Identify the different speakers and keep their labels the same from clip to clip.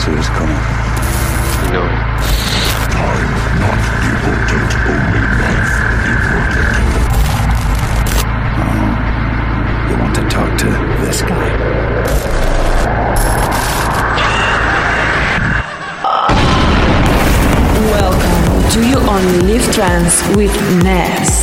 Speaker 1: answer is coming.
Speaker 2: No.
Speaker 3: Time not devoted, only life devoted. Oh,
Speaker 1: you want to talk to this guy?
Speaker 4: Welcome to You Only Live Trans with Ness.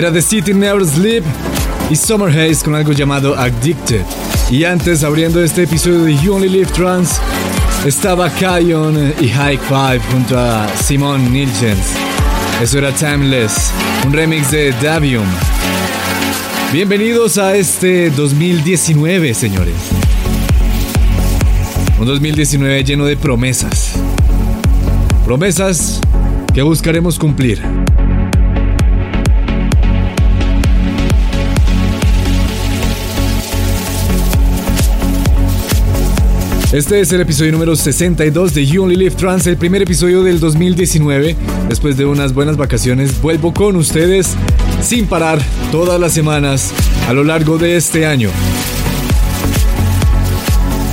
Speaker 2: Era The City Never Sleep y Summer Haze con algo llamado Addicted. Y antes, abriendo este episodio de You Only Live Trans, estaba Kion y High Five junto a Simon Nilsens. Eso era Timeless, un remix de Davium. Bienvenidos a este 2019, señores. Un 2019 lleno de promesas. Promesas que buscaremos cumplir. Este es el episodio número 62 de You Only Live Trans, el primer episodio del 2019. Después de unas buenas vacaciones, vuelvo con ustedes sin parar todas las semanas a lo largo de este año.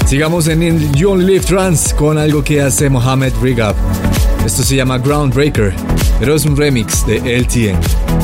Speaker 2: Sigamos en You Only Live Trans con algo que hace Mohamed Rigab. Esto se llama Groundbreaker, pero es un remix de LTN.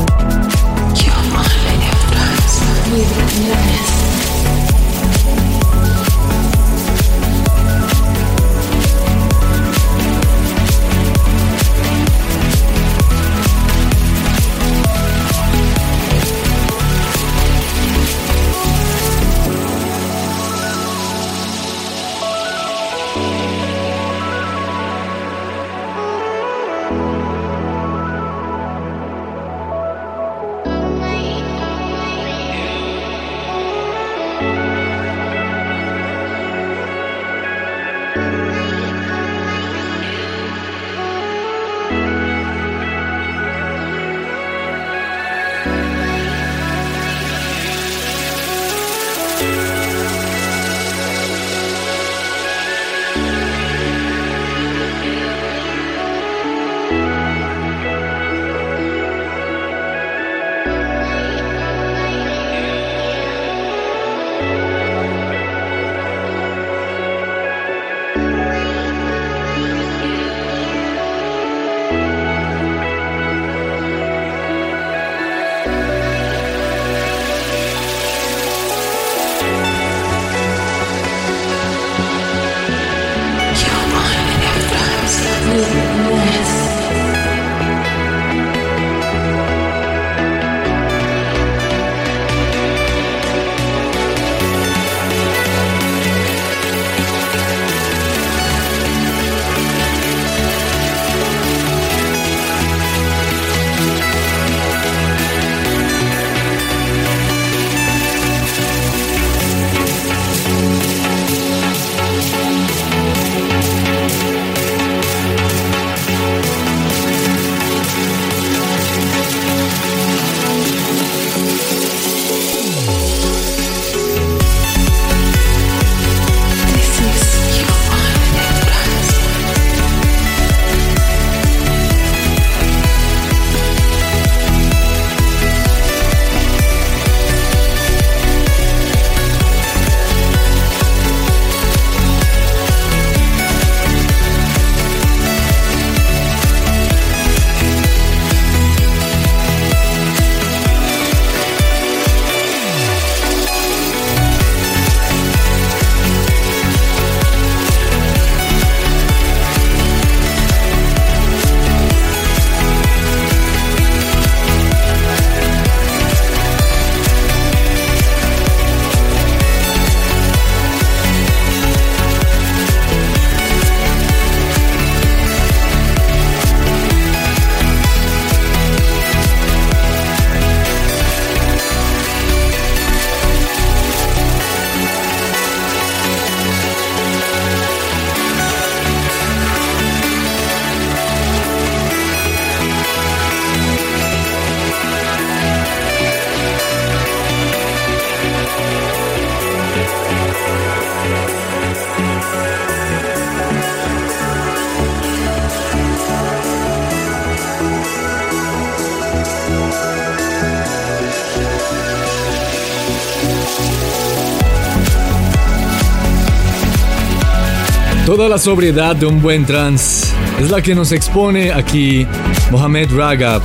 Speaker 2: Toda la sobriedad de un buen trance es la que nos expone aquí Mohamed Ragab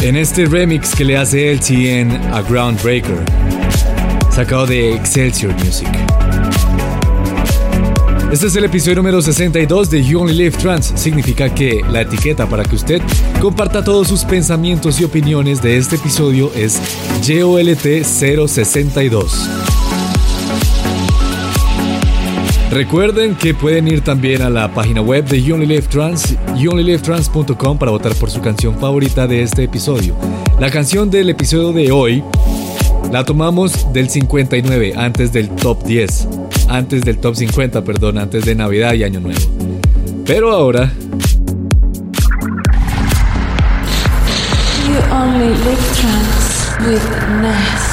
Speaker 2: en este remix que le hace LTN a Groundbreaker, sacado de Excelsior Music. Este es el episodio número 62 de You Only Live Trans. Significa que la etiqueta para que usted comparta todos sus pensamientos y opiniones de este episodio es JOLT062. Recuerden que pueden ir también a la página web de You Only Live Trans, youonlylivetrans.com para votar por su canción favorita de este episodio. La canción del episodio de hoy la tomamos del 59, antes del top 10, antes del top 50, perdón, antes de Navidad y Año Nuevo. Pero ahora
Speaker 5: You only live trans with.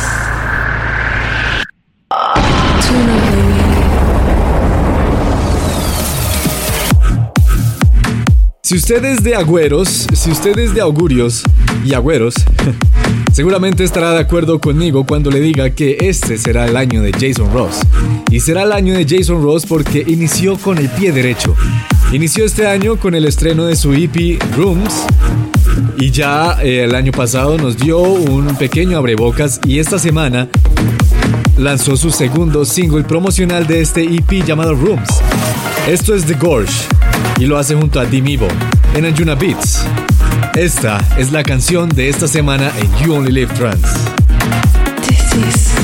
Speaker 2: Si usted es de agüeros, si usted es de augurios y agüeros, seguramente estará de acuerdo conmigo cuando le diga que este será el año de Jason Ross. Y será el año de Jason Ross porque inició con el pie derecho. Inició este año con el estreno de su EP Rooms y ya eh, el año pasado nos dio un pequeño abrebocas y esta semana lanzó su segundo single promocional de este EP llamado Rooms. Esto es The Gorge y lo hace junto a Dimivo en Anjuna Beats. Esta es la canción de esta semana en You Only Live Trans.
Speaker 5: This is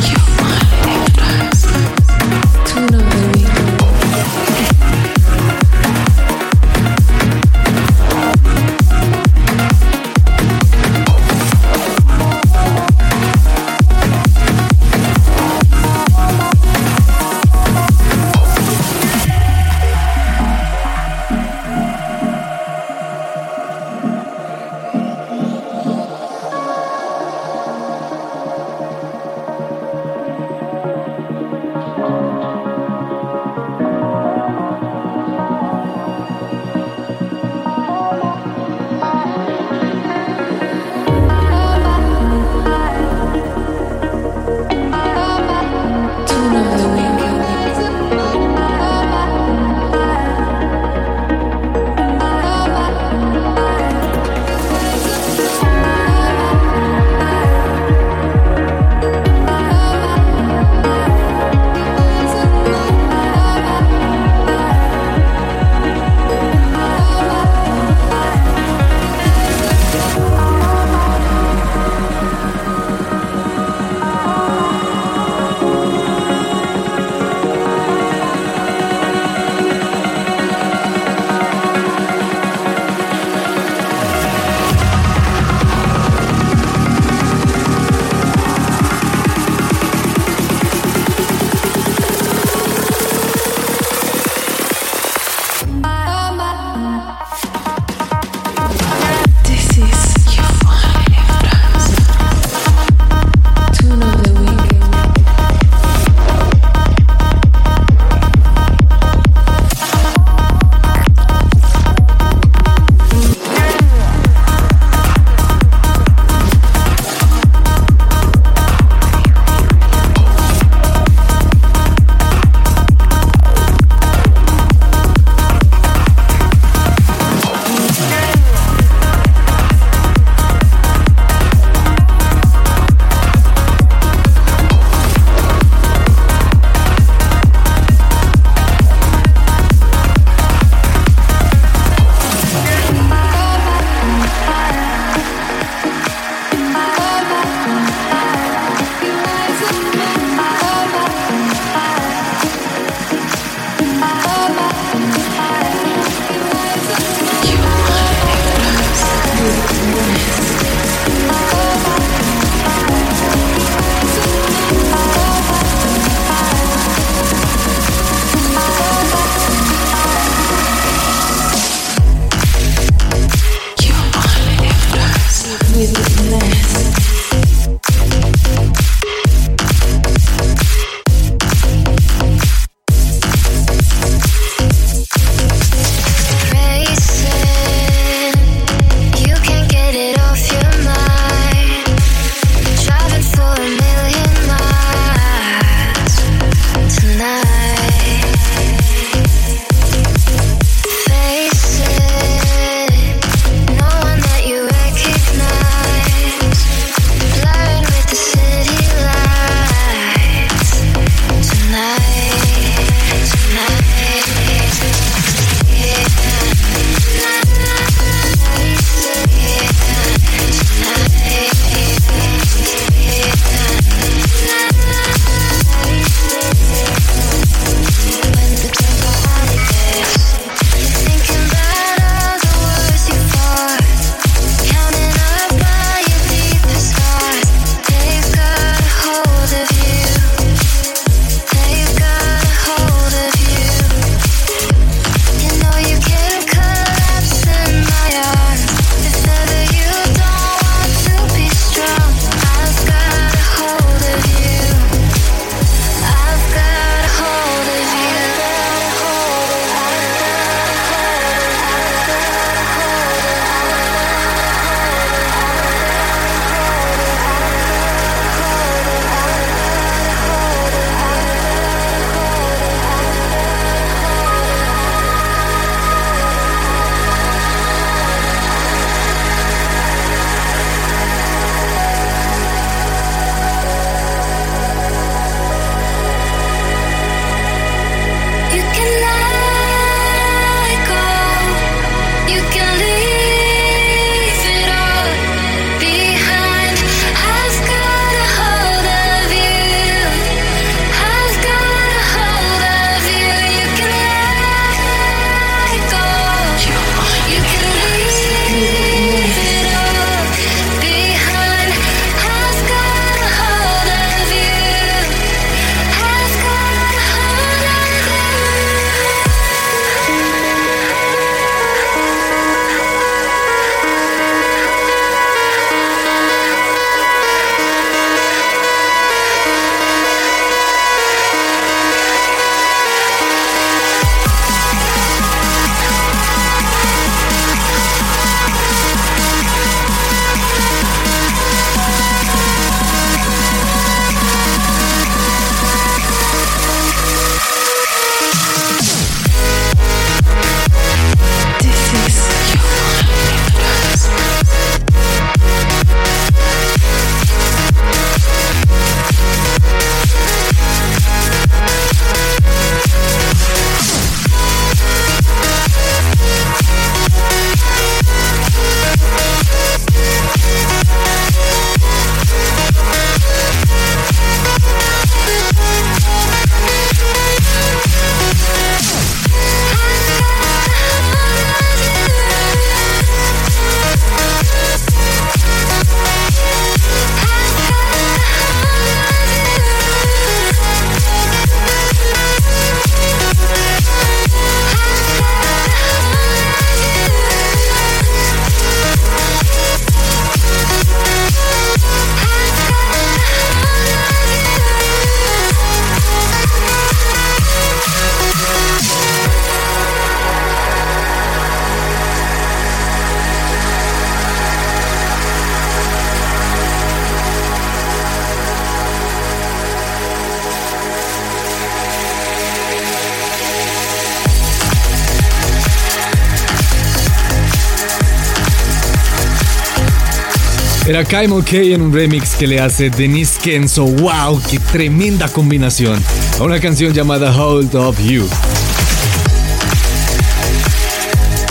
Speaker 2: Era Kaimo K en un remix que le hace Denise Kenzo. ¡Wow! ¡Qué tremenda combinación! A una canción llamada Hold of You.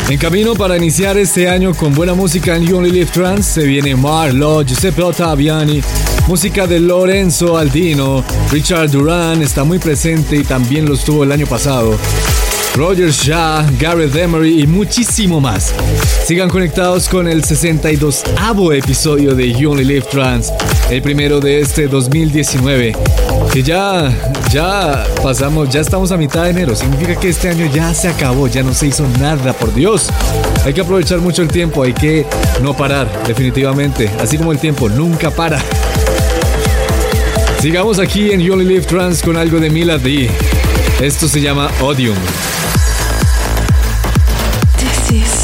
Speaker 2: En camino para iniciar este año con buena música en You Only Live Trans se viene Marlo, Giuseppe Ottaviani, música de Lorenzo Aldino, Richard Duran está muy presente y también lo estuvo el año pasado. Roger Shah, Gareth Emery y muchísimo más. Sigan conectados con el 62avo episodio de You Only Live Trans, el primero de este 2019. Que ya, ya pasamos, ya estamos a mitad de enero. Significa que este año ya se acabó, ya no se hizo nada, por Dios. Hay que aprovechar mucho el tiempo, hay que no parar, definitivamente. Así como el tiempo nunca para. Sigamos aquí en You Only Live Trans con algo de Mila D. Esto se llama Odium.
Speaker 5: This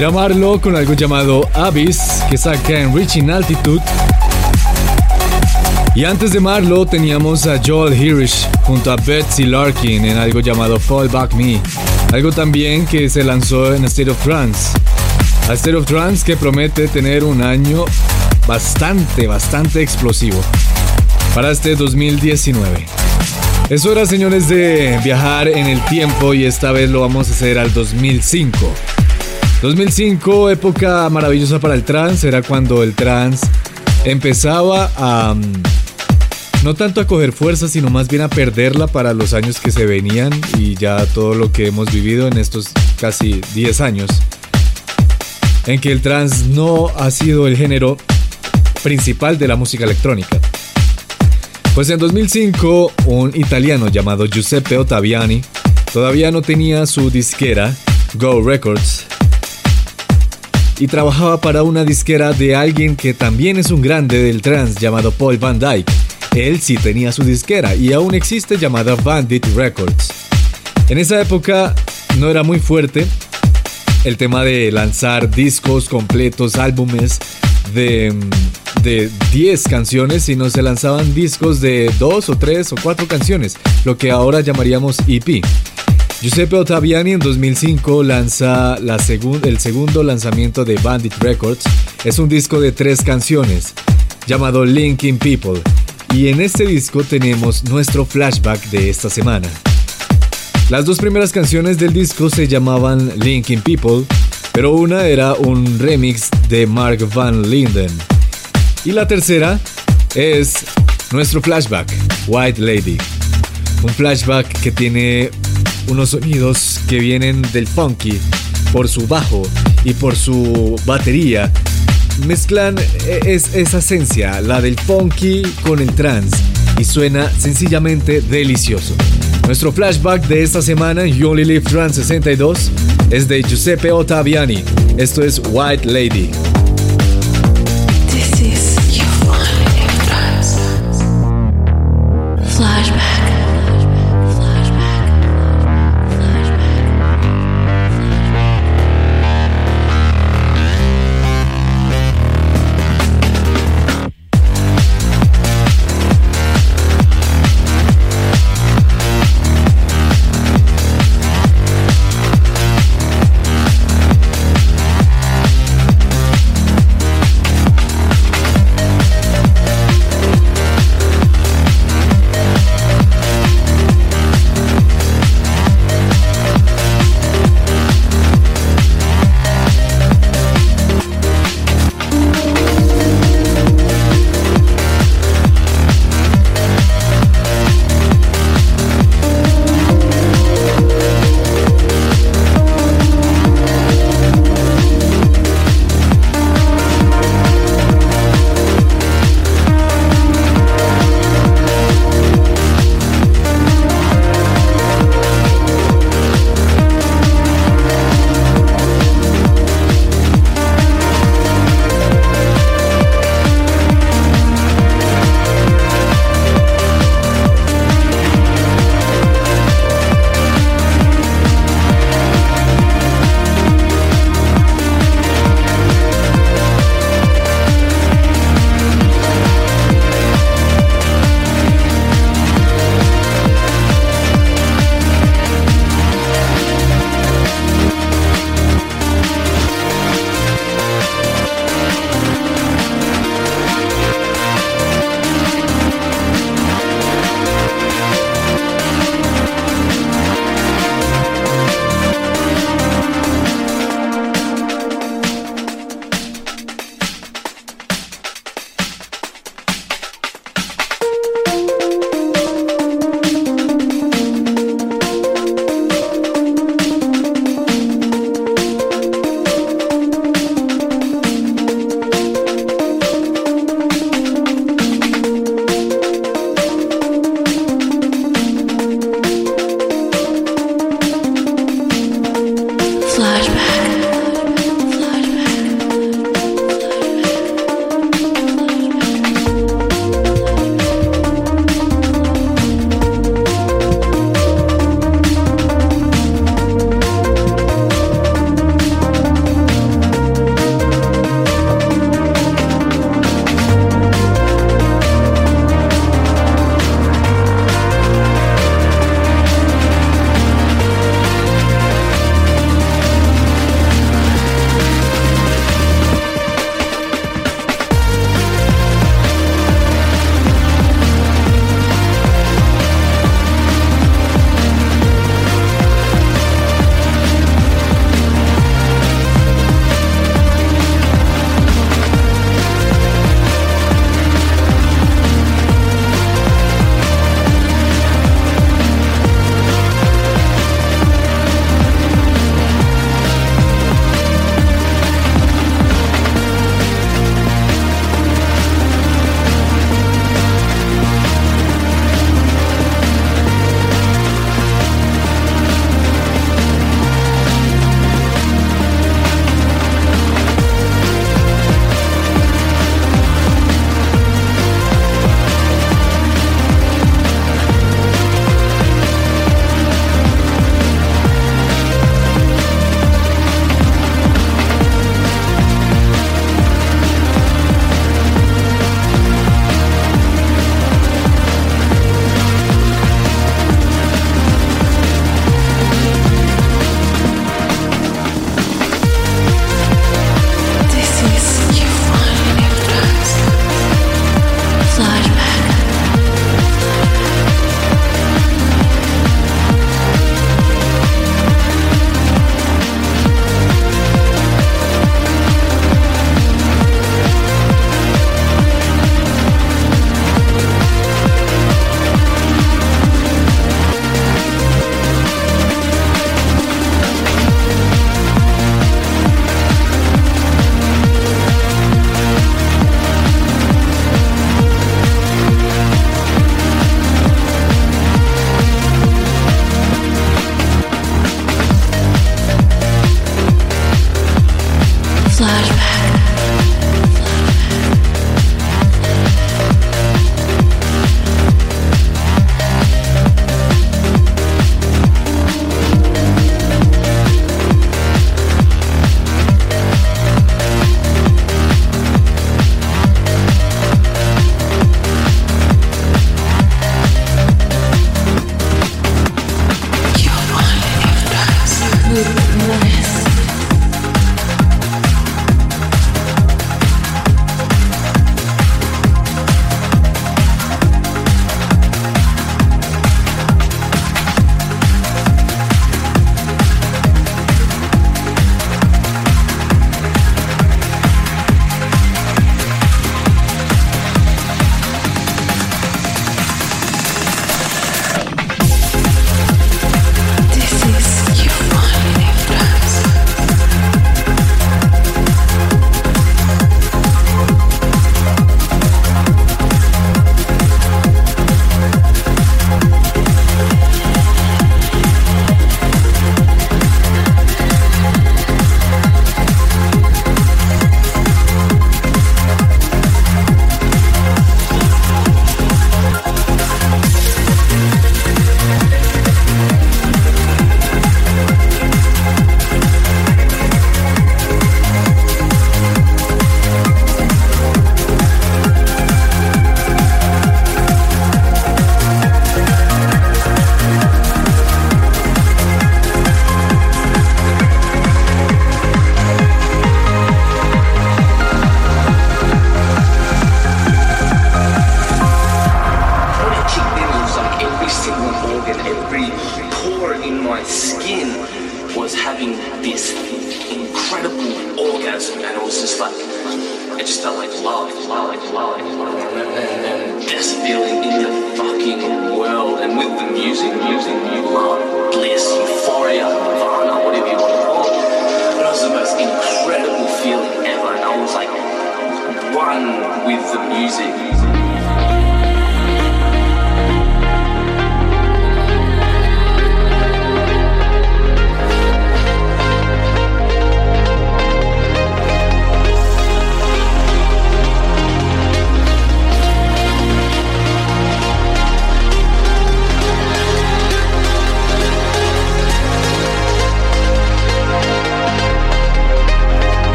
Speaker 2: Era Marlo con algo llamado Abyss que saca en Reaching Altitude. Y antes de Marlo teníamos a Joel Hirsch junto a Betsy Larkin en algo llamado Fall Back Me. Algo también que se lanzó en State of Trance. State of Trance que promete tener un año bastante, bastante explosivo para este 2019. Es hora, señores, de viajar en el tiempo y esta vez lo vamos a hacer al 2005. 2005, época maravillosa para el trance, era cuando el trance empezaba a... mm, No tanto a coger fuerza, sino más bien a perderla para los años que se venían y ya todo lo que hemos vivido en estos casi 10 años. En que el trance no ha sido el género principal de la música electrónica. Pues en 2005, un italiano llamado Giuseppe Ottaviani todavía no tenía su disquera, Go Records, y trabajaba para una disquera de alguien que también es un grande del trance llamado Paul Van Dyke. Él sí tenía su disquera y aún existe llamada Bandit Records. En esa época no era muy fuerte el tema de lanzar discos completos, álbumes de, mm, de 10 canciones, sino se lanzaban discos de 2 o 3 o 4 canciones, lo que ahora llamaríamos EP. Giuseppe Ottaviani en 2005 lanza el segundo lanzamiento de Bandit Records. Es un disco de tres canciones llamado Linking People. Y en este disco tenemos nuestro flashback de esta semana. Las dos primeras canciones del disco se llamaban Linking People, pero una era un remix de Mark Van Linden. Y la tercera es nuestro flashback, White Lady. Un flashback que tiene unos sonidos que vienen del funky por su bajo y por su batería. Mezclan e- es, esa esencia, la del funky con el trance, y suena sencillamente delicioso. Nuestro flashback de esta semana en You Only Live Trance 62 es de Giuseppe Ottaviani. Esto es White Lady.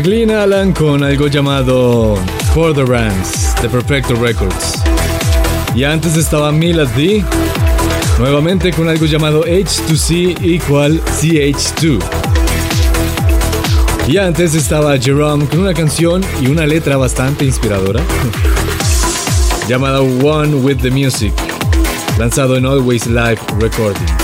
Speaker 2: Glenn Allen con algo llamado For the Ranks de Perfecto Records. Y antes estaba Mila D, nuevamente con algo llamado H2C igual CH2. Y antes estaba Jerome con una canción y una letra bastante inspiradora llamada One with the Music, lanzado en Always Live Recordings.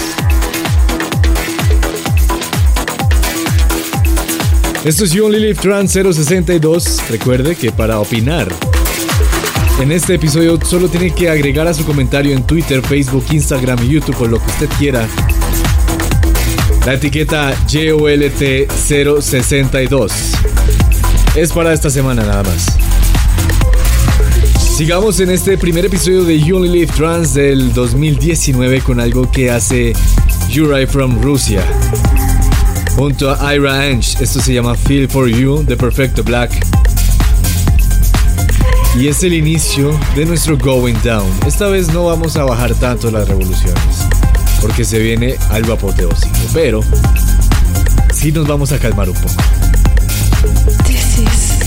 Speaker 2: Esto es You Only Live Trans 062. Recuerde que para opinar en este episodio solo tiene que agregar a su comentario en Twitter, Facebook, Instagram, YouTube o lo que usted quiera la etiqueta JOLT062. Es para esta semana nada más. Sigamos en este primer episodio de You Only Trans del 2019 con algo que hace Yuri from Rusia. Junto a Ira Ange, esto se llama Feel for You de Perfecto Black. Y es el inicio de nuestro Going Down. Esta vez no vamos a bajar tanto las revoluciones, porque se viene algo apoteósico, pero sí nos vamos a calmar un poco.
Speaker 5: This is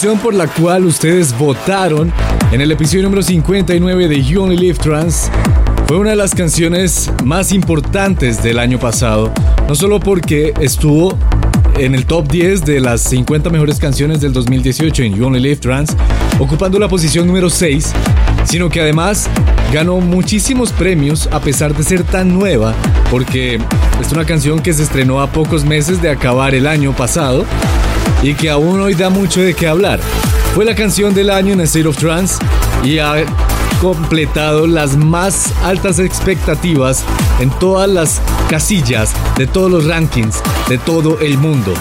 Speaker 2: canción por la cual ustedes votaron en el episodio número 59 de You Only Live Trans fue una de las canciones más importantes del año pasado, no solo porque estuvo en el top 10 de las 50 mejores canciones del 2018 en You Only Live Trans, ocupando la posición número 6, sino que además ganó muchísimos premios a pesar de ser tan nueva, porque es una canción que se estrenó a pocos meses de acabar el año pasado y que aún hoy da mucho de qué hablar. Fue la canción del año en State of Trance y ha completado las más altas expectativas en todas las casillas de todos los rankings de todo el mundo.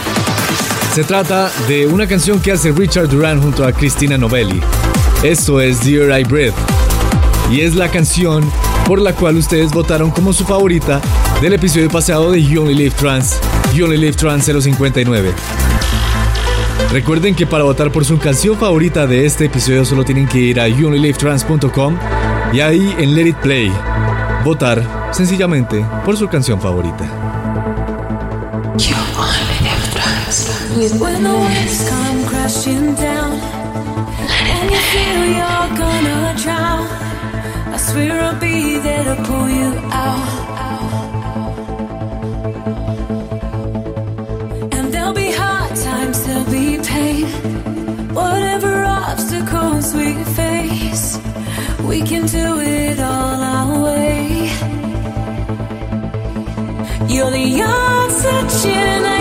Speaker 2: Se trata de una canción que hace Richard Duran junto a Cristina Novelli. Esto es Dear I Breathe y es la canción por la cual ustedes votaron como su favorita del episodio pasado de You Only Live Trans, You Only Live Trans 059. Recuerden que para votar por su canción favorita de este episodio solo tienen que ir a youonlylivetrans.com y ahí en Let It Play votar sencillamente por su canción favorita.
Speaker 4: We face, we can do it all our way. You're the oxygen I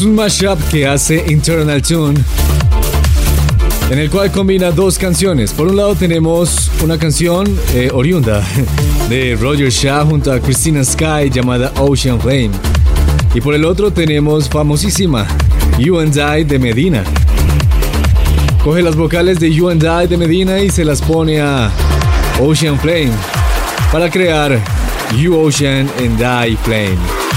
Speaker 2: Es un mashup que hace Internal Tune, en el cual combina dos canciones. Por un lado tenemos una canción eh, oriunda de Roger Shah junto a Christina Sky llamada Ocean Flame. Y por el otro tenemos famosísima You and I de Medina. Coge las vocales de You and I de Medina y se las pone a Ocean Flame para crear You Ocean and I Flame.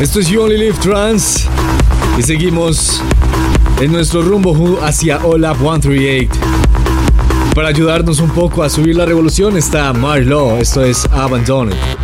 Speaker 2: Esto es You Only Live Trans y seguimos en nuestro rumbo hacia OLAP 138. Para ayudarnos un poco a subir la revolución está Marlo, esto es Abandoned.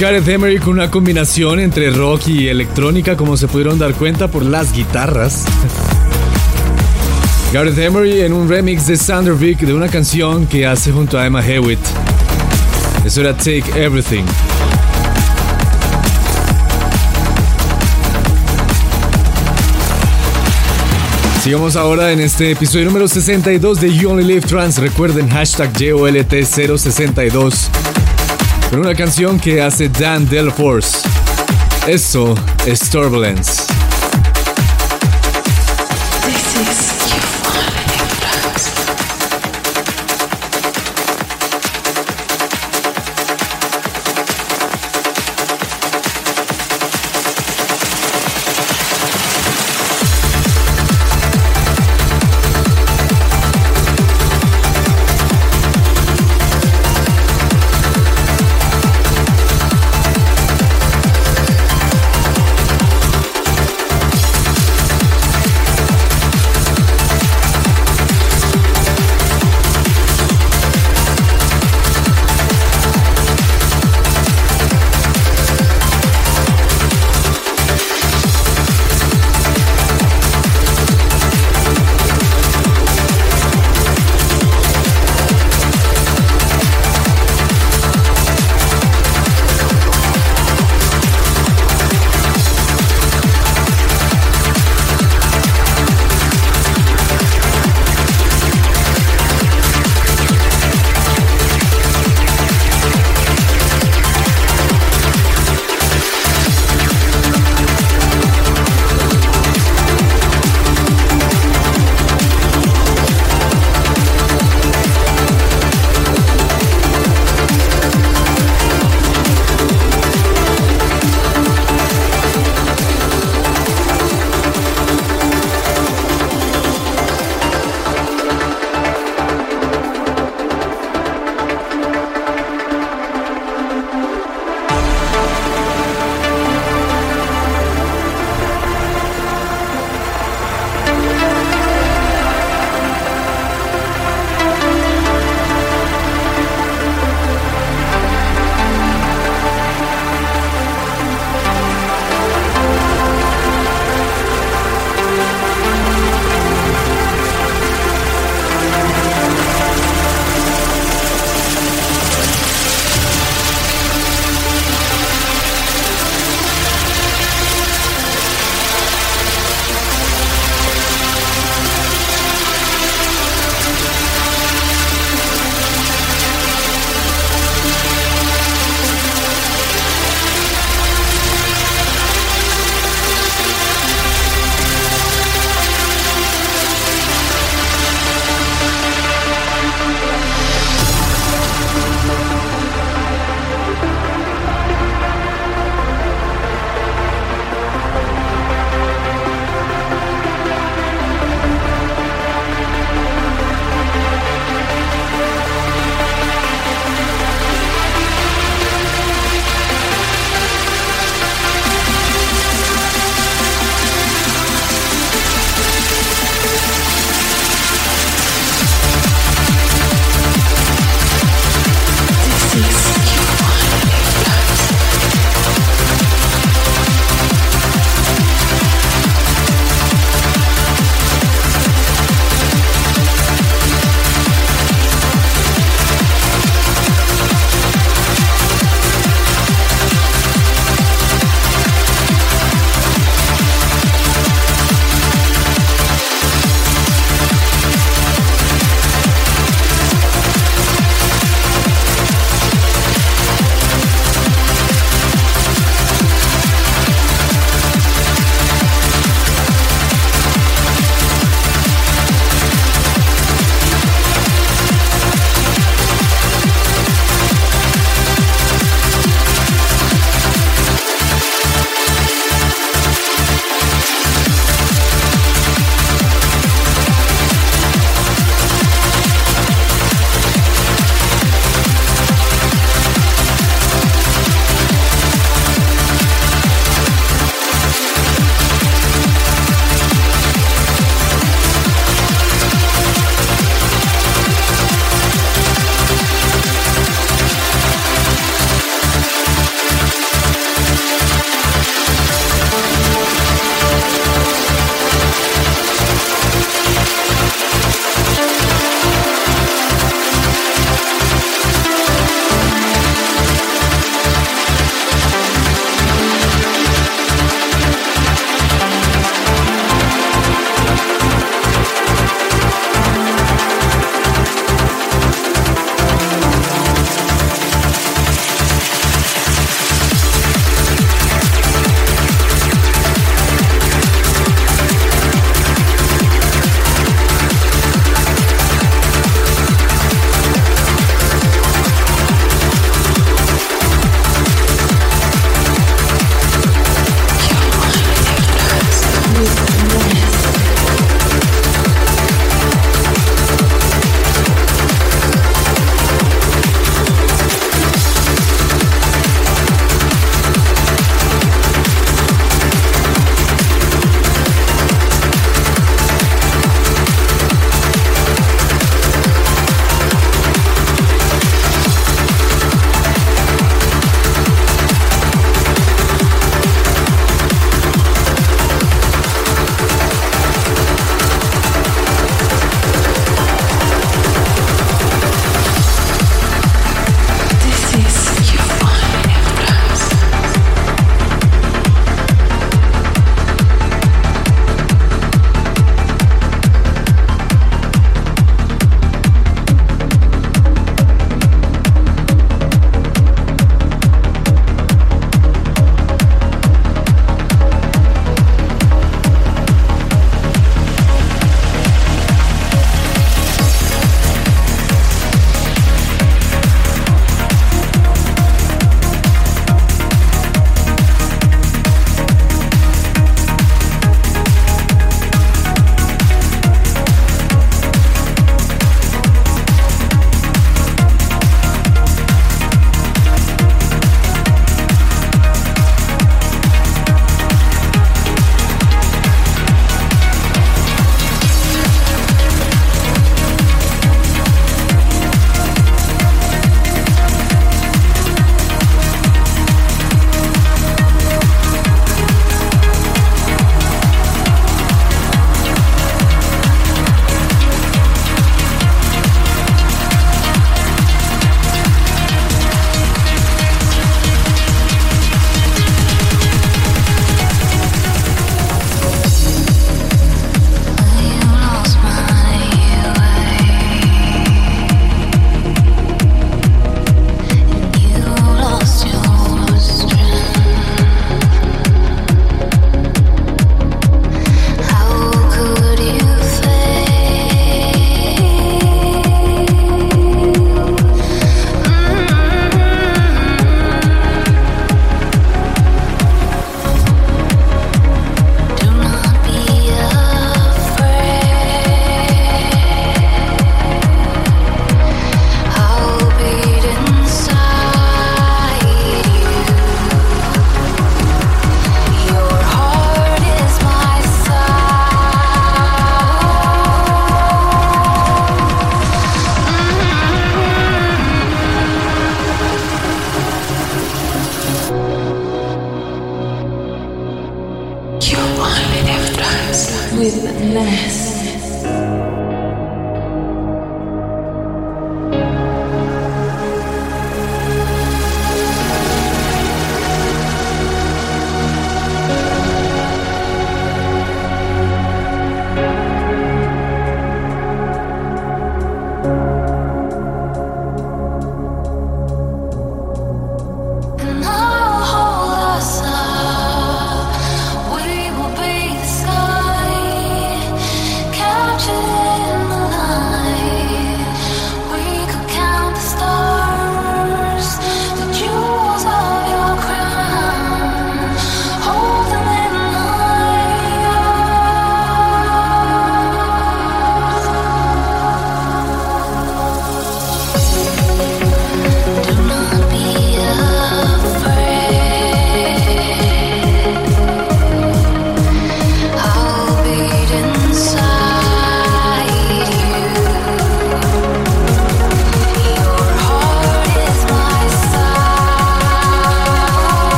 Speaker 2: Gareth Emery con una combinación entre rock y electrónica, como se pudieron dar cuenta por las guitarras. Gareth Emery en un remix de Sander Vick de una canción que hace junto a Emma Hewitt. Eso era Take Everything. Sigamos ahora en este episodio número 62 de You Only Live Trans. Recuerden hashtag YOLT062 con una canción que hace Dan Delforce. Eso es Turbulence.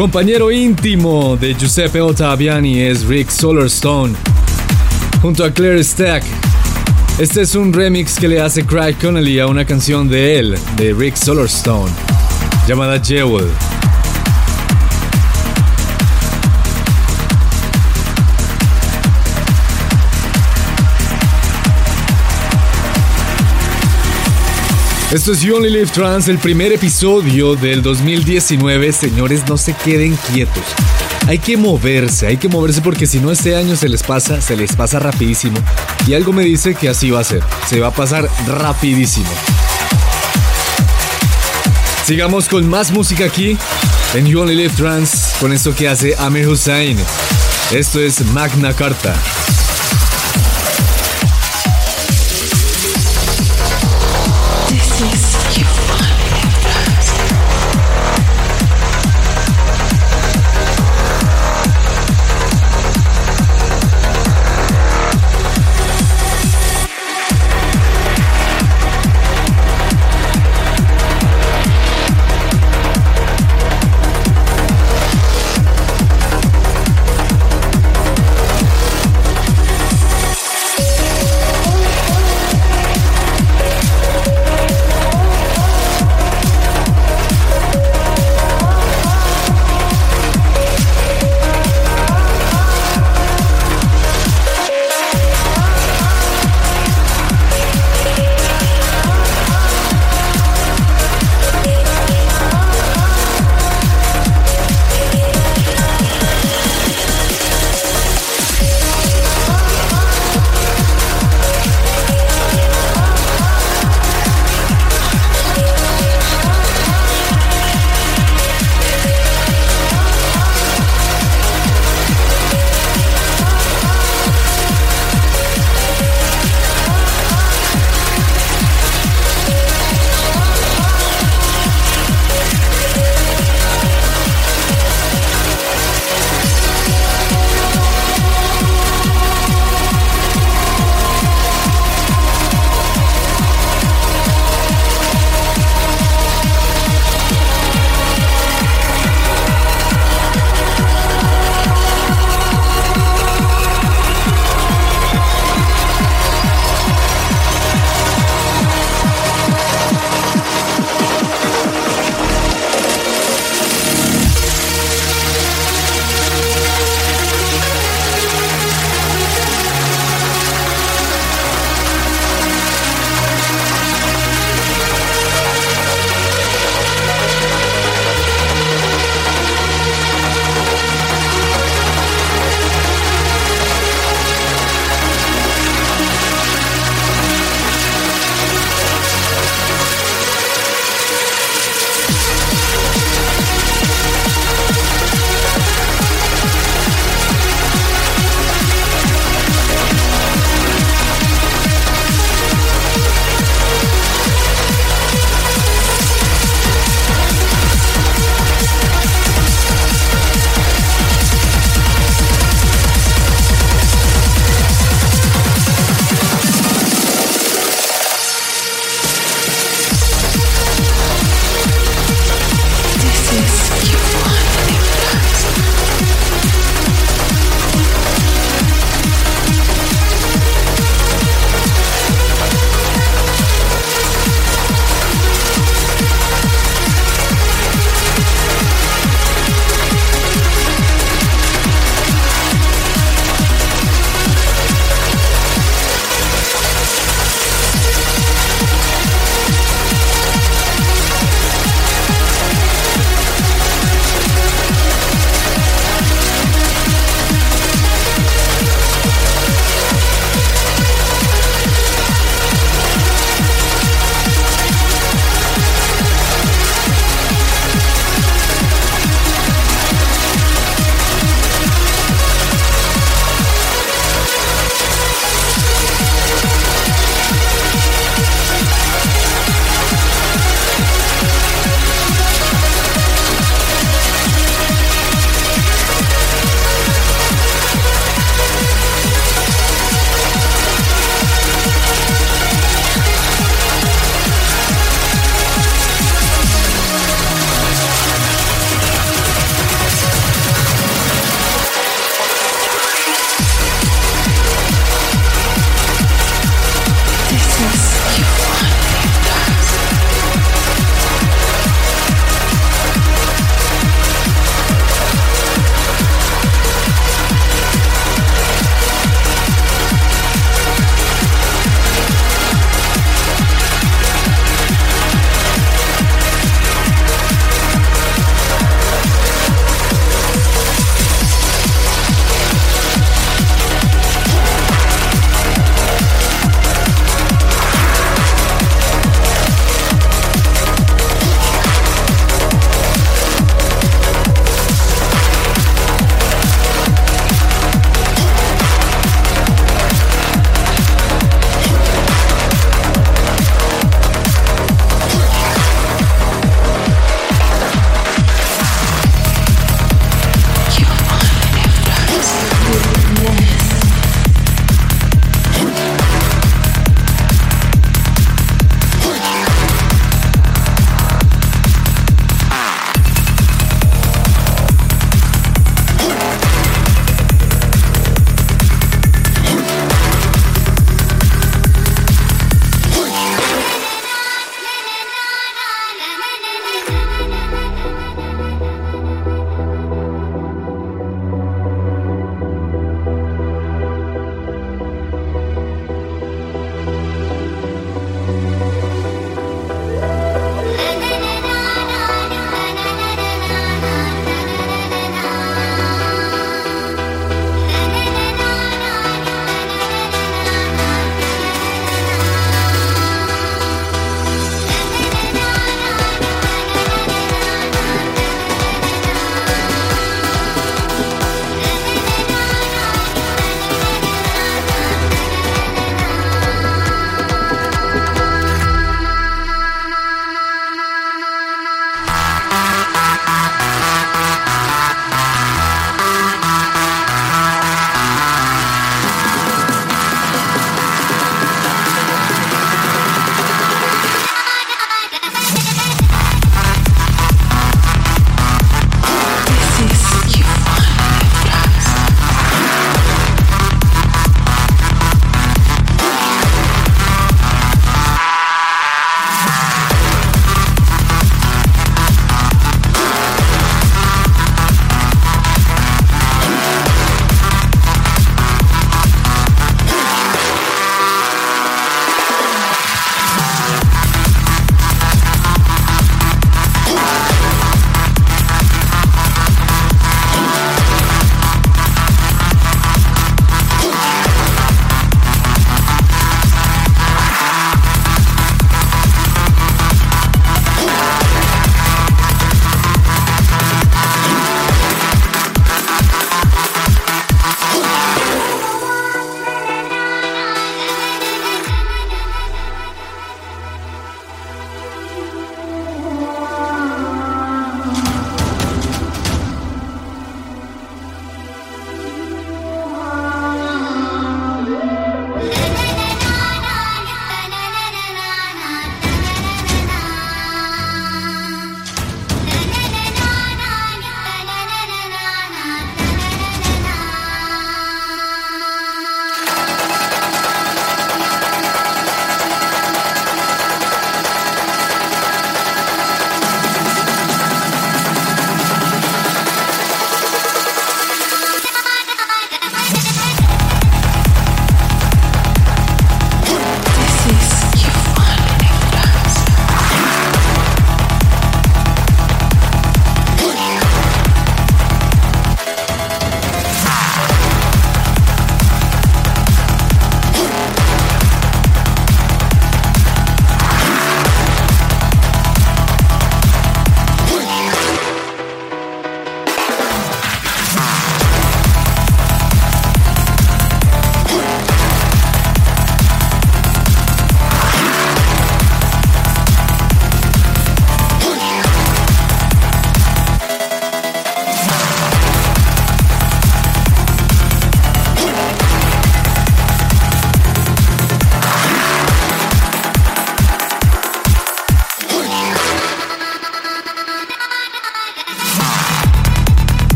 Speaker 2: Compañero íntimo de Giuseppe Ottaviani es Rick Solarstone, junto a Claire Stack. Este es un remix que le hace Craig Connolly a una canción de él, de Rick Solarstone, llamada Jewel. Esto es You Only Live Trans, el primer episodio del 2019. Señores, no se queden quietos. Hay que moverse, hay que moverse porque si no este año se les pasa, se les pasa rapidísimo. Y algo me dice que así va a ser. Se va a pasar rapidísimo. Sigamos con más música aquí en You Only Live Trans con esto que hace Amir Hussain. Esto es Magna Carta.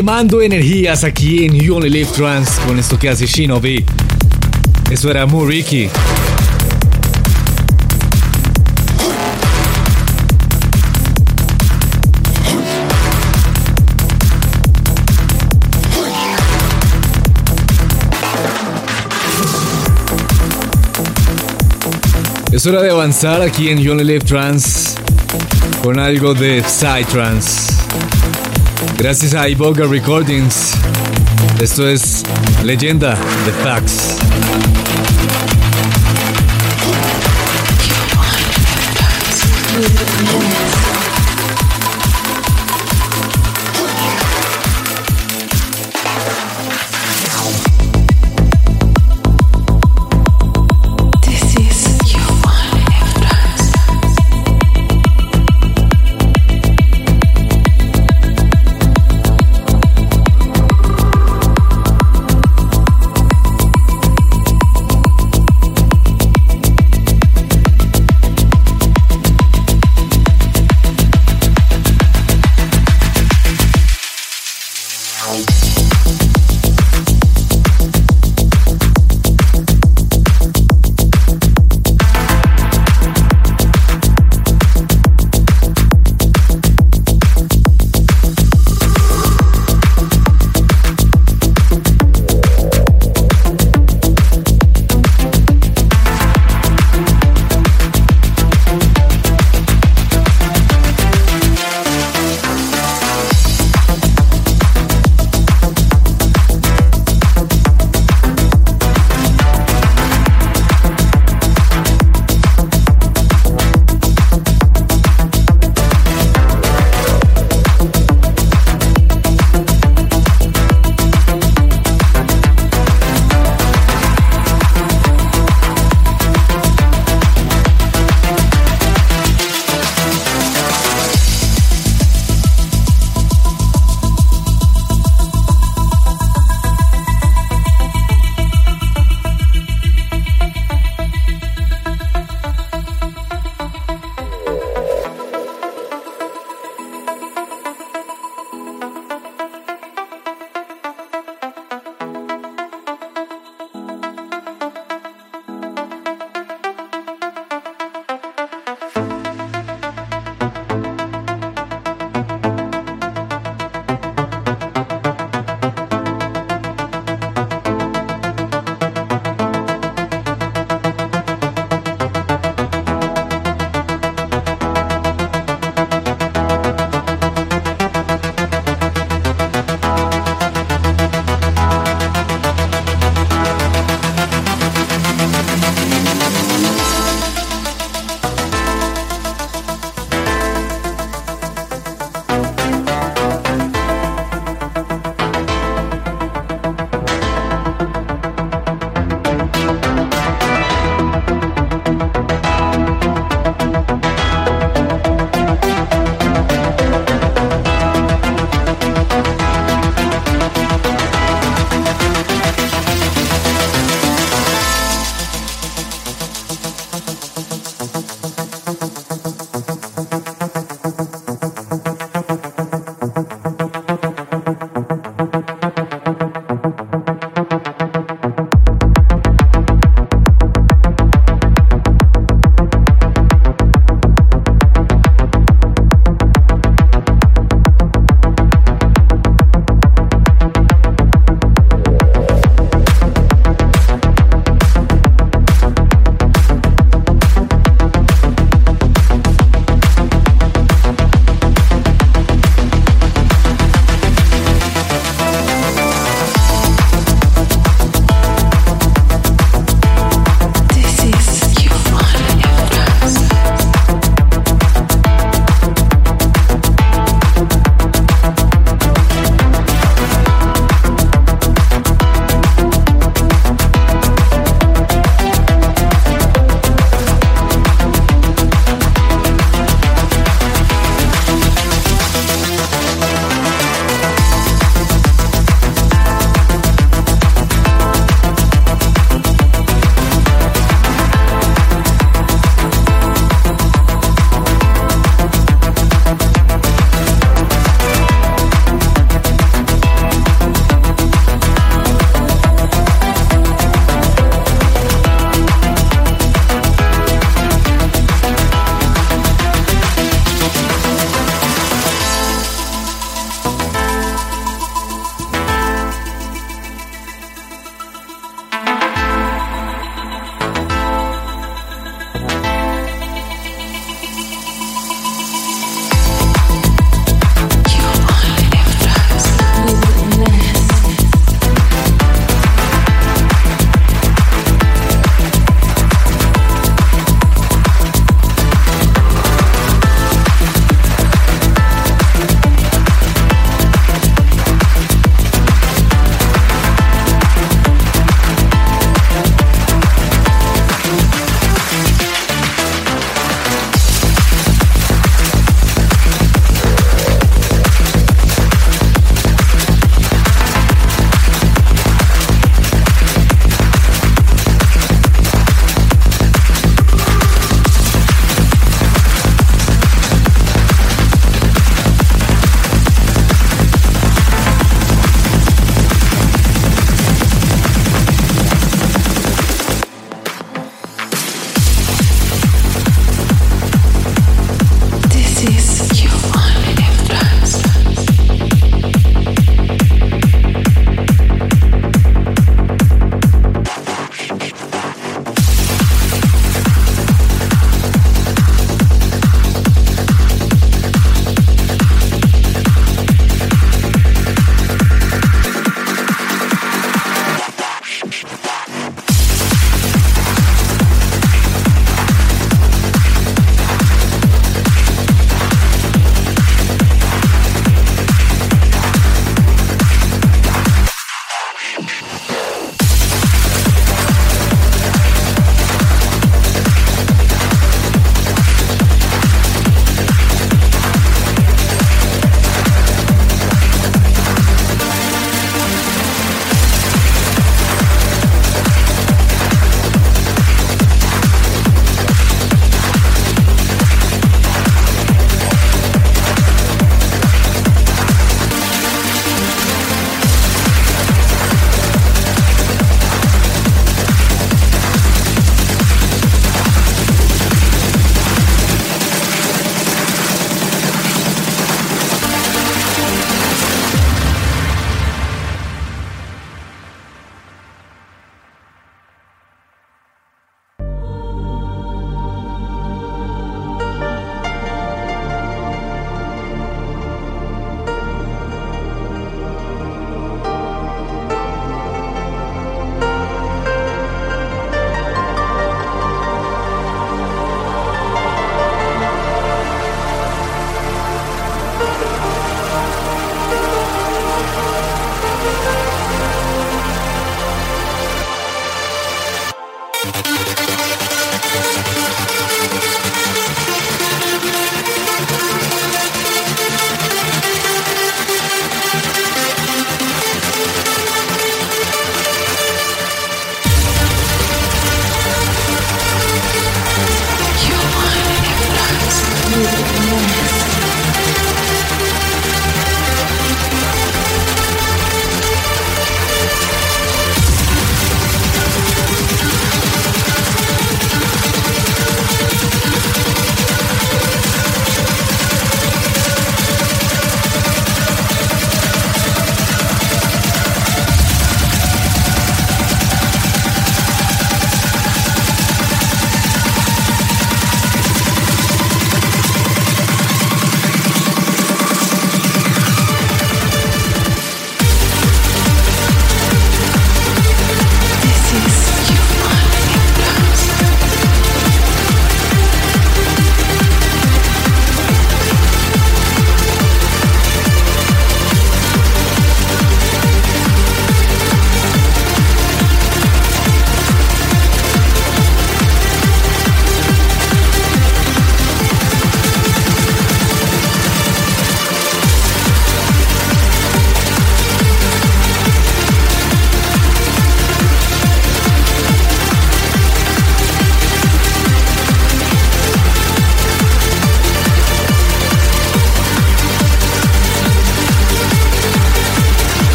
Speaker 2: Quemando energías aquí en You Only Live Trans con esto que hace Shinobi. Eso era muy Ricky. Es hora de avanzar aquí en You Only Live Trans con algo de Psytrance. Gracias a Iboga Recordings. Esto es Leyenda de Fax.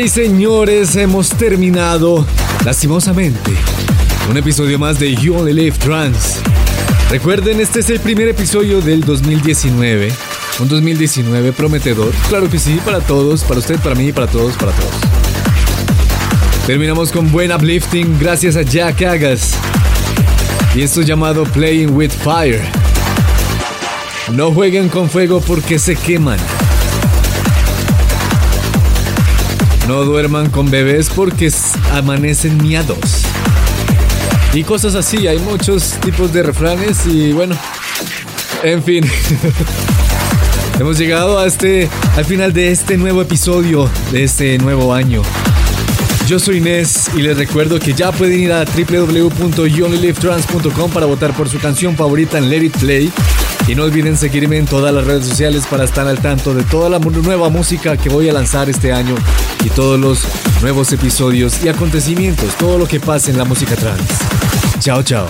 Speaker 2: Ok, señores, hemos terminado, lastimosamente, un episodio más de You Only Live Trans. Recuerden, este es el primer episodio del 2019. Un 2019 prometedor. Claro que sí, para todos, para usted, para mí, para todos, para todos. Terminamos con buen uplifting gracias a Jack Agas. Y esto llamado Playing with Fire. No jueguen con fuego porque se queman. No duerman con bebés porque amanecen miados. Y cosas así, hay muchos tipos de refranes y bueno, en fin. Hemos llegado a este, al final de este nuevo episodio de este nuevo año. Yo soy Inés y les recuerdo que ya pueden ir a www.younlylivetrans.com para votar por su canción favorita en Let It Play. Y no olviden seguirme en todas las redes sociales para estar al tanto de toda la nueva música que voy a lanzar este año y todos los nuevos episodios y acontecimientos, todo lo que pase en la música trans. Chao, chao.